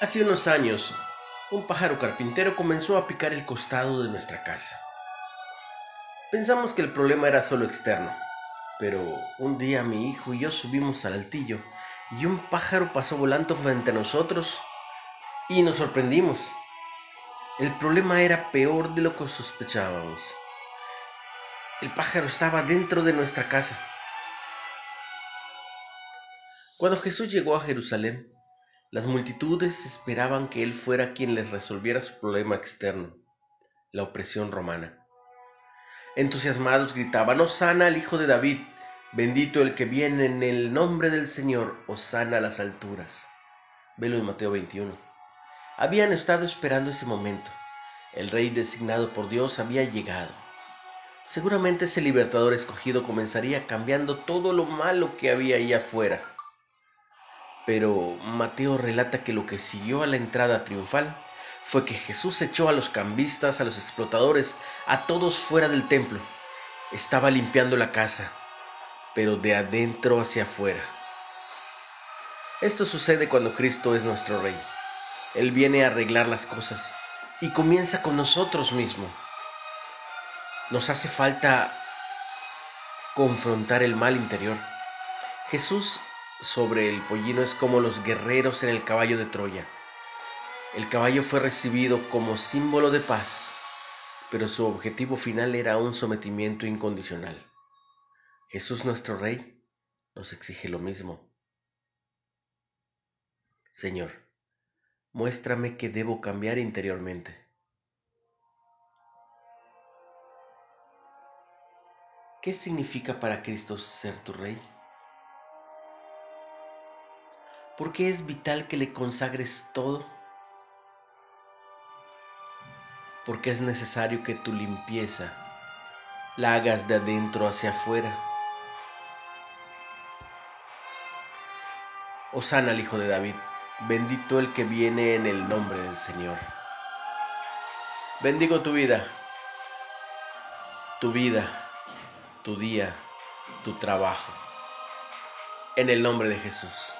Hace unos años, un pájaro carpintero comenzó a picar el costado de nuestra casa. Pensamos que el problema era solo externo, pero un día mi hijo y yo subimos al altillo y un pájaro pasó volando frente a nosotros y nos sorprendimos. El problema era peor de lo que sospechábamos. El pájaro estaba dentro de nuestra casa. Cuando Jesús llegó a Jerusalén, las multitudes esperaban que Él fuera quien les resolviera su problema externo, la opresión romana. Entusiasmados gritaban, Osana al Hijo de David, bendito el que viene en el nombre del Señor, Osana a las alturas. Velo en Mateo 21. Habían estado esperando ese momento. El rey designado por Dios había llegado. Seguramente ese libertador escogido comenzaría cambiando todo lo malo que había ahí afuera pero Mateo relata que lo que siguió a la entrada triunfal fue que Jesús echó a los cambistas, a los explotadores, a todos fuera del templo. Estaba limpiando la casa, pero de adentro hacia afuera. Esto sucede cuando Cristo es nuestro Rey. Él viene a arreglar las cosas y comienza con nosotros mismos. Nos hace falta confrontar el mal interior. Jesús sobre el pollino es como los guerreros en el caballo de Troya. El caballo fue recibido como símbolo de paz, pero su objetivo final era un sometimiento incondicional. Jesús nuestro Rey nos exige lo mismo. Señor, muéstrame que debo cambiar interiormente. ¿Qué significa para Cristo ser tu Rey? ¿Por qué es vital que le consagres todo? Porque es necesario que tu limpieza la hagas de adentro hacia afuera. Osana al Hijo de David, bendito el que viene en el nombre del Señor. Bendigo tu vida, tu vida, tu día, tu trabajo. En el nombre de Jesús.